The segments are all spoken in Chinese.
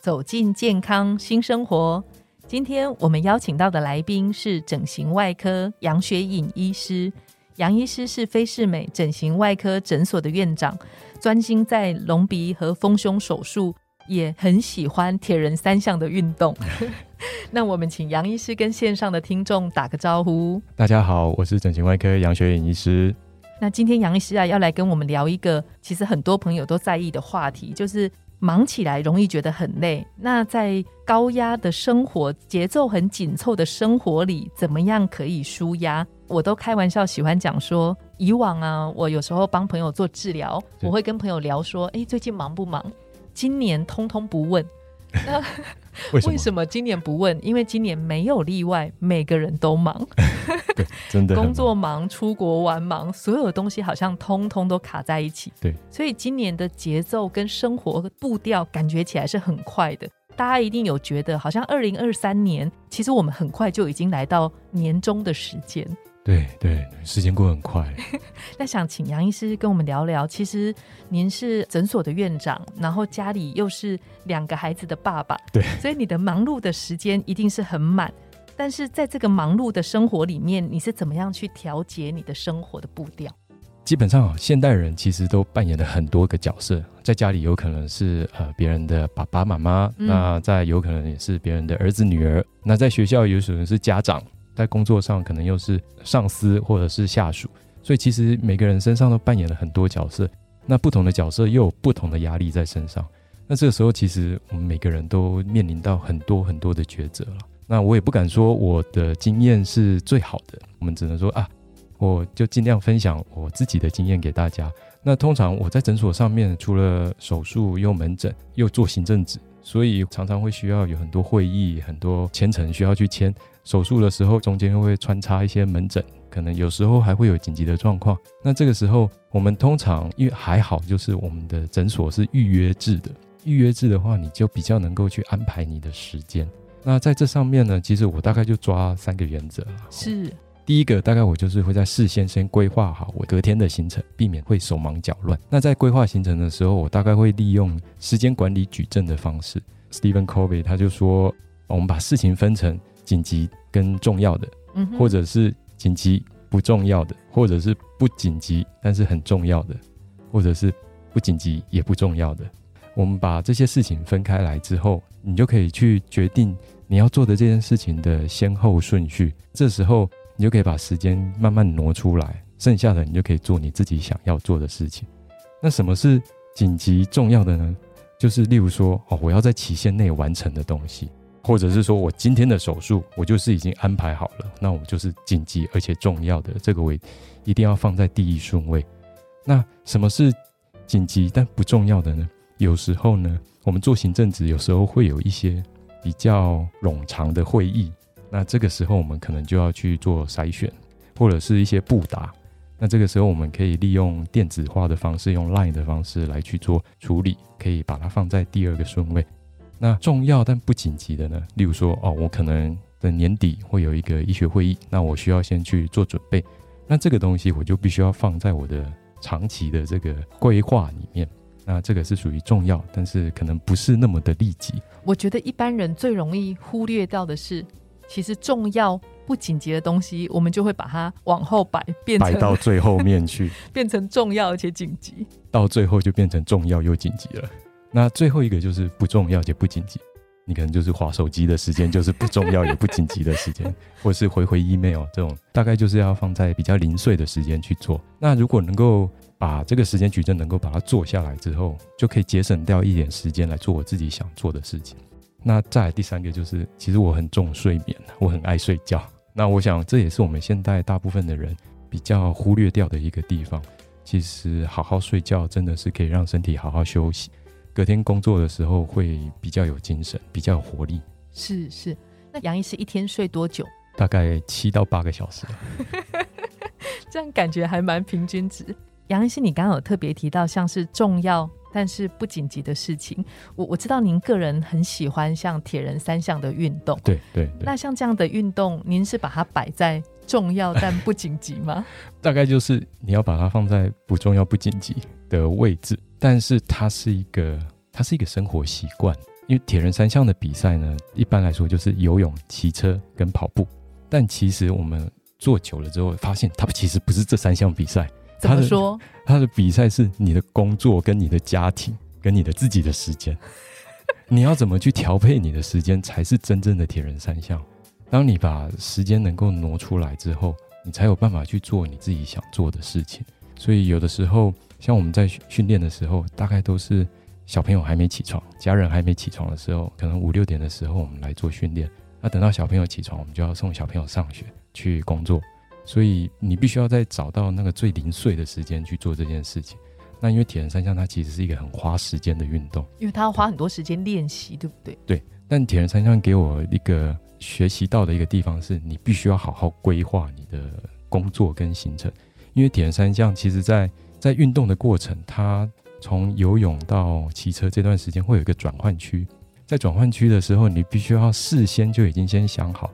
走进健康新生活。今天我们邀请到的来宾是整形外科杨学颖医师。杨医师是菲士美整形外科诊所的院长，专心在隆鼻和丰胸手术，也很喜欢铁人三项的运动。那我们请杨医师跟线上的听众打个招呼。大家好，我是整形外科杨学颖医师。那今天杨医师啊，要来跟我们聊一个其实很多朋友都在意的话题，就是。忙起来容易觉得很累，那在高压的生活、节奏很紧凑的生活里，怎么样可以舒压？我都开玩笑喜欢讲说，以往啊，我有时候帮朋友做治疗，我会跟朋友聊说，哎，最近忙不忙？今年通通不问。那为什么今年不问？因为今年没有例外，每个人都忙。对，真的工作忙，出国玩忙，所有的东西好像通通都卡在一起。对，所以今年的节奏跟生活步调感觉起来是很快的。大家一定有觉得，好像二零二三年，其实我们很快就已经来到年终的时间。对对，时间过很快。那想请杨医师跟我们聊聊，其实您是诊所的院长，然后家里又是两个孩子的爸爸，对，所以你的忙碌的时间一定是很满。但是在这个忙碌的生活里面，你是怎么样去调节你的生活的步调？基本上，现代人其实都扮演了很多个角色，在家里有可能是呃别人的爸爸妈妈，那在有可能也是别人的儿子女儿，那在学校有可能是家长。在工作上可能又是上司或者是下属，所以其实每个人身上都扮演了很多角色。那不同的角色又有不同的压力在身上。那这个时候，其实我们每个人都面临到很多很多的抉择了。那我也不敢说我的经验是最好的，我们只能说啊，我就尽量分享我自己的经验给大家。那通常我在诊所上面，除了手术又门诊又做行政职，所以常常会需要有很多会议、很多签程需要去签。手术的时候，中间又会穿插一些门诊，可能有时候还会有紧急的状况。那这个时候，我们通常因为还好，就是我们的诊所是预约制的。预约制的话，你就比较能够去安排你的时间。那在这上面呢，其实我大概就抓三个原则。是，第一个，大概我就是会在事先先规划好我隔天的行程，避免会手忙脚乱。那在规划行程的时候，我大概会利用时间管理矩阵的方式。Stephen Covey 他就说，我们把事情分成紧急。跟重要的，或者是紧急不重要的，或者是不紧急但是很重要的，或者是不紧急也不重要的。我们把这些事情分开来之后，你就可以去决定你要做的这件事情的先后顺序。这时候你就可以把时间慢慢挪出来，剩下的你就可以做你自己想要做的事情。那什么是紧急重要的呢？就是例如说，哦，我要在期限内完成的东西。或者是说我今天的手术，我就是已经安排好了，那我就是紧急而且重要的，这个我一定要放在第一顺位。那什么是紧急但不重要的呢？有时候呢，我们做行政职，有时候会有一些比较冗长的会议，那这个时候我们可能就要去做筛选，或者是一些布达。那这个时候我们可以利用电子化的方式，用 Line 的方式来去做处理，可以把它放在第二个顺位。那重要但不紧急的呢？例如说，哦，我可能的年底会有一个医学会议，那我需要先去做准备。那这个东西我就必须要放在我的长期的这个规划里面。那这个是属于重要，但是可能不是那么的立即。我觉得一般人最容易忽略掉的是，其实重要不紧急的东西，我们就会把它往后摆，变摆到最后面去，变成重要而且紧急，到最后就变成重要又紧急了。那最后一个就是不重要且不紧急，你可能就是划手机的时间，就是不重要也不紧急的时间，或是回回 email 这种，大概就是要放在比较零碎的时间去做。那如果能够把这个时间矩阵能够把它做下来之后，就可以节省掉一点时间来做我自己想做的事情。那再来第三个就是，其实我很重睡眠，我很爱睡觉。那我想这也是我们现代大部分的人比较忽略掉的一个地方。其实好好睡觉真的是可以让身体好好休息。隔天工作的时候会比较有精神，比较有活力。是是，那杨医师一天睡多久？大概七到八个小时。这样感觉还蛮平均值。杨医师，你刚刚有特别提到像是重要但是不紧急的事情，我我知道您个人很喜欢像铁人三项的运动，对对对。那像这样的运动，您是把它摆在重要但不紧急吗？大概就是你要把它放在不重要不紧急的位置，但是它是一个它是一个生活习惯。因为铁人三项的比赛呢，一般来说就是游泳、骑车跟跑步，但其实我们做久了之后，发现它其实不是这三项比赛。怎么说？他的比赛是你的工作、跟你的家庭、跟你的自己的时间，你要怎么去调配你的时间，才是真正的铁人三项。当你把时间能够挪出来之后，你才有办法去做你自己想做的事情。所以有的时候，像我们在训练的时候，大概都是小朋友还没起床、家人还没起床的时候，可能五六点的时候我们来做训练。那等到小朋友起床，我们就要送小朋友上学去工作。所以你必须要在找到那个最零碎的时间去做这件事情。那因为铁人三项它其实是一个很花时间的运动，因为它要花很多时间练习，对不对？对。但铁人三项给我一个学习到的一个地方是，你必须要好好规划你的工作跟行程。因为铁人三项其实在在运动的过程，它从游泳到骑车这段时间会有一个转换区，在转换区的时候，你必须要事先就已经先想好。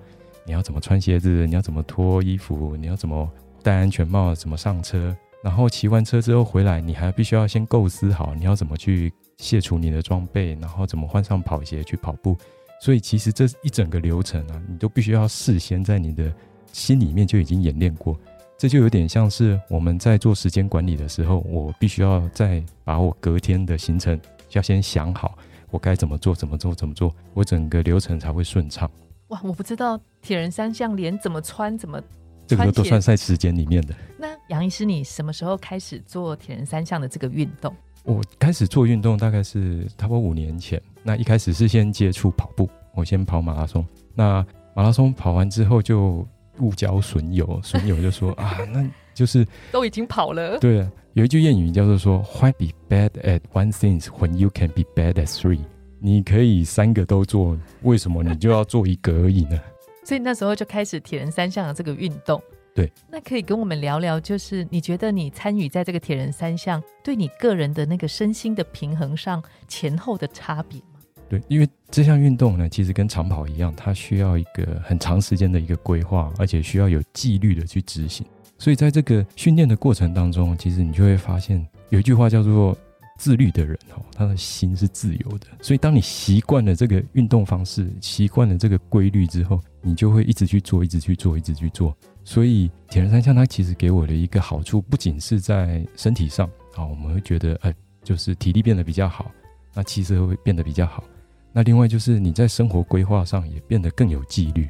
你要怎么穿鞋子？你要怎么脱衣服？你要怎么戴安全帽？怎么上车？然后骑完车之后回来，你还必须要先构思好你要怎么去卸除你的装备，然后怎么换上跑鞋去跑步。所以其实这一整个流程啊，你都必须要事先在你的心里面就已经演练过。这就有点像是我们在做时间管理的时候，我必须要再把我隔天的行程要先想好，我该怎么做，怎么做，怎么做，我整个流程才会顺畅。哇，我不知道铁人三项连怎么穿怎么，这个都算在时间里面的。那杨医师，你什么时候开始做铁人三项的这个运动？我开始做运动大概是差不多五年前。那一开始是先接触跑步，我先跑马拉松。那马拉松跑完之后就误交损友，损友就说 啊，那就是 都已经跑了。对，有一句谚语叫做说，Why be bad at one things when you can be bad at three？你可以三个都做，为什么你就要做一个而已呢？所以那时候就开始铁人三项的这个运动。对，那可以跟我们聊聊，就是你觉得你参与在这个铁人三项，对你个人的那个身心的平衡上前后的差别吗？对，因为这项运动呢，其实跟长跑一样，它需要一个很长时间的一个规划，而且需要有纪律的去执行。所以在这个训练的过程当中，其实你就会发现有一句话叫做。自律的人哦，他的心是自由的。所以，当你习惯了这个运动方式，习惯了这个规律之后，你就会一直去做，一直去做，一直去做。所以，铁人三项它其实给我的一个好处，不仅是在身体上啊，我们会觉得，哎，就是体力变得比较好，那气色会变得比较好。那另外就是你在生活规划上也变得更有纪律。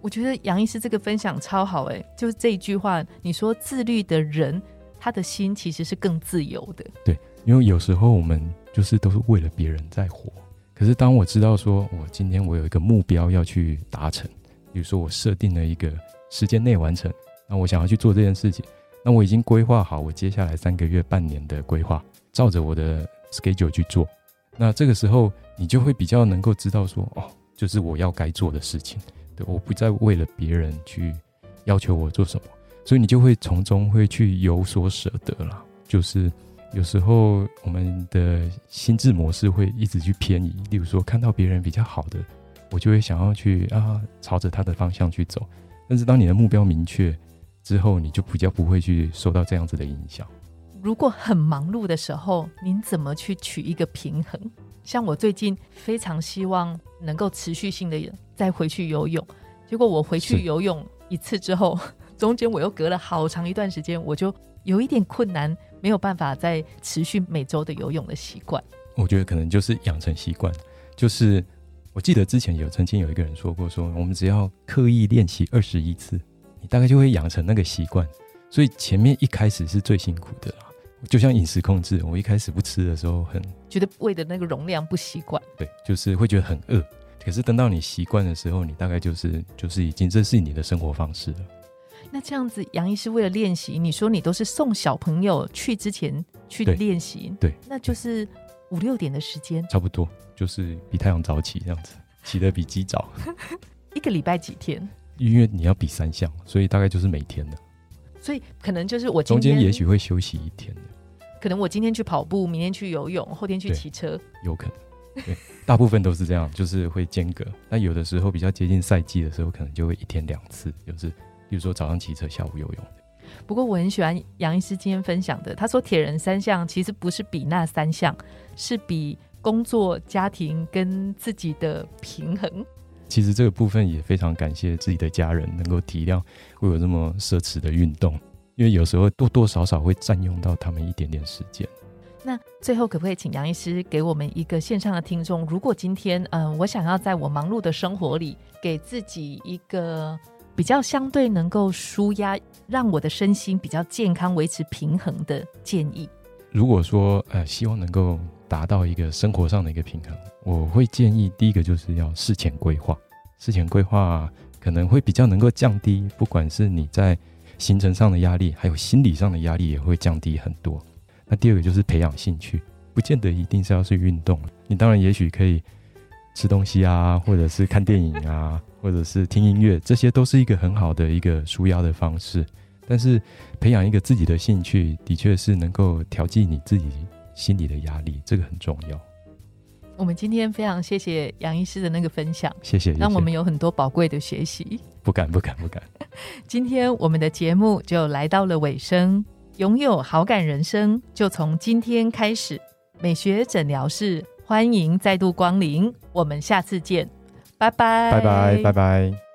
我觉得杨医师这个分享超好，哎，就是这一句话，你说自律的人，他的心其实是更自由的。对。因为有时候我们就是都是为了别人在活，可是当我知道说我今天我有一个目标要去达成，比如说我设定了一个时间内完成，那我想要去做这件事情，那我已经规划好我接下来三个月、半年的规划，照着我的 schedule 去做，那这个时候你就会比较能够知道说，哦，就是我要该做的事情，对，我不再为了别人去要求我做什么，所以你就会从中会去有所舍得了，就是。有时候我们的心智模式会一直去偏移，例如说看到别人比较好的，我就会想要去啊朝着他的方向去走。但是当你的目标明确之后，你就比较不会去受到这样子的影响。如果很忙碌的时候，您怎么去取一个平衡？像我最近非常希望能够持续性的再回去游泳，结果我回去游泳一次之后，中间我又隔了好长一段时间，我就有一点困难。没有办法再持续每周的游泳的习惯，我觉得可能就是养成习惯。就是我记得之前有曾经有一个人说过，说我们只要刻意练习二十一次，你大概就会养成那个习惯。所以前面一开始是最辛苦的啦，就像饮食控制，我一开始不吃的时候很觉得胃的那个容量不习惯，对，就是会觉得很饿。可是等到你习惯的时候，你大概就是就是已经这是你的生活方式了。那这样子，杨医师为了练习，你说你都是送小朋友去之前去练习，对，那就是五六点的时间，差不多就是比太阳早起这样子。起得比鸡早。一个礼拜几天？因为你要比三项，所以大概就是每天的。所以可能就是我中间也许会休息一天的。可能我今天去跑步，明天去游泳，后天去骑车，有可能。对，大部分都是这样，就是会间隔。那有的时候比较接近赛季的时候，可能就会一天两次，就是比如说早上骑车，下午游泳。不过我很喜欢杨医师今天分享的，他说铁人三项其实不是比那三项，是比工作、家庭跟自己的平衡。其实这个部分也非常感谢自己的家人能够体谅我有这么奢侈的运动，因为有时候多多少少会占用到他们一点点时间。那最后可不可以请杨医师给我们一个线上的听众，如果今天嗯我想要在我忙碌的生活里给自己一个比较相对能够舒压，让我的身心比较健康、维持平衡的建议？如果说呃希望能够达到一个生活上的一个平衡，我会建议第一个就是要事前规划，事前规划可能会比较能够降低，不管是你在行程上的压力，还有心理上的压力也会降低很多。那第二个就是培养兴趣，不见得一定是要去运动，你当然也许可以吃东西啊，或者是看电影啊，或者是听音乐，这些都是一个很好的一个舒压的方式。但是培养一个自己的兴趣，的确是能够调剂你自己心理的压力，这个很重要。我们今天非常谢谢杨医师的那个分享，谢谢，让我们有很多宝贵的学习。不敢，不敢，不敢。今天我们的节目就来到了尾声，拥有好感人生就从今天开始。美学诊疗室欢迎再度光临，我们下次见，拜拜，拜拜，拜拜。